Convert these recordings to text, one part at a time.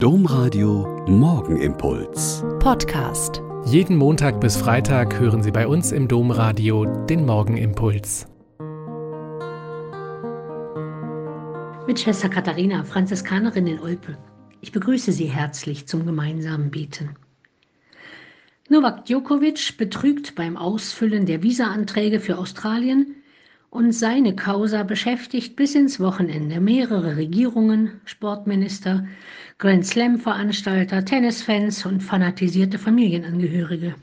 Domradio Morgenimpuls. Podcast. Jeden Montag bis Freitag hören Sie bei uns im Domradio den Morgenimpuls. Mit Schwester Katharina, Franziskanerin in Olpe. Ich begrüße Sie herzlich zum gemeinsamen Beten. Novak Djokovic betrügt beim Ausfüllen der Visaanträge für Australien und seine Causa beschäftigt bis ins Wochenende mehrere Regierungen, Sportminister, Grand Slam-Veranstalter, Tennisfans und fanatisierte Familienangehörige.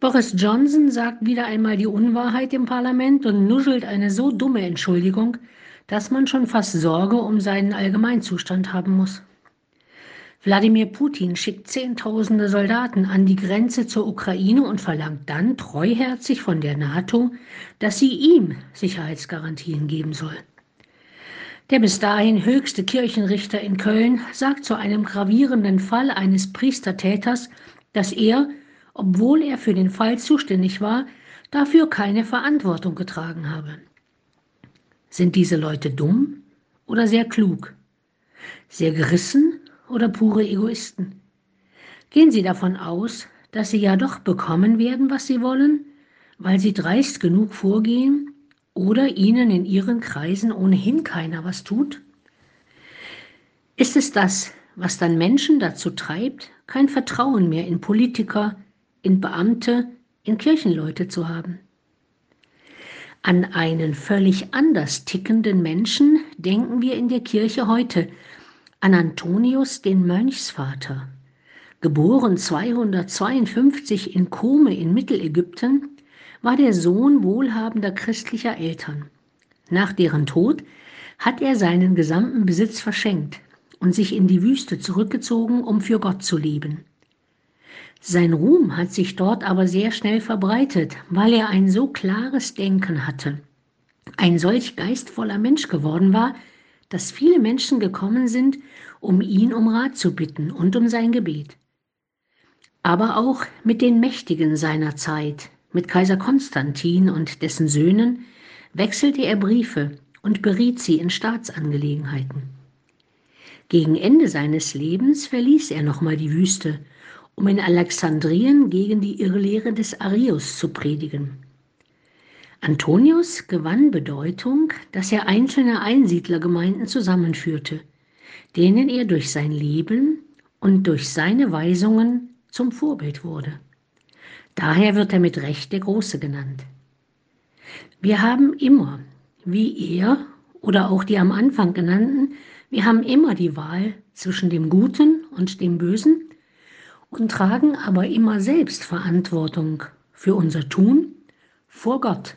Boris Johnson sagt wieder einmal die Unwahrheit im Parlament und nuschelt eine so dumme Entschuldigung, dass man schon fast Sorge um seinen Allgemeinzustand haben muss. Wladimir Putin schickt Zehntausende Soldaten an die Grenze zur Ukraine und verlangt dann treuherzig von der NATO, dass sie ihm Sicherheitsgarantien geben soll. Der bis dahin höchste Kirchenrichter in Köln sagt zu einem gravierenden Fall eines Priestertäters, dass er, obwohl er für den Fall zuständig war, dafür keine Verantwortung getragen habe. Sind diese Leute dumm oder sehr klug? Sehr gerissen oder pure Egoisten? Gehen Sie davon aus, dass Sie ja doch bekommen werden, was Sie wollen, weil Sie dreist genug vorgehen oder Ihnen in Ihren Kreisen ohnehin keiner was tut? Ist es das, was dann Menschen dazu treibt, kein Vertrauen mehr in Politiker, in Beamte, in Kirchenleute zu haben? An einen völlig anders tickenden Menschen denken wir in der Kirche heute, an Antonius, den Mönchsvater. Geboren 252 in Kome in Mittelägypten, war der Sohn wohlhabender christlicher Eltern. Nach deren Tod hat er seinen gesamten Besitz verschenkt und sich in die Wüste zurückgezogen, um für Gott zu leben. Sein Ruhm hat sich dort aber sehr schnell verbreitet, weil er ein so klares Denken hatte, ein solch geistvoller Mensch geworden war, dass viele Menschen gekommen sind, um ihn um Rat zu bitten und um sein Gebet. Aber auch mit den Mächtigen seiner Zeit, mit Kaiser Konstantin und dessen Söhnen, wechselte er Briefe und beriet sie in Staatsangelegenheiten. Gegen Ende seines Lebens verließ er nochmal die Wüste, um in Alexandrien gegen die Irrlehre des Arius zu predigen. Antonius gewann Bedeutung, dass er einzelne Einsiedlergemeinden zusammenführte, denen er durch sein Leben und durch seine Weisungen zum Vorbild wurde. Daher wird er mit Recht der Große genannt. Wir haben immer, wie er oder auch die am Anfang genannten, wir haben immer die Wahl zwischen dem Guten und dem Bösen und tragen aber immer selbst Verantwortung für unser Tun vor Gott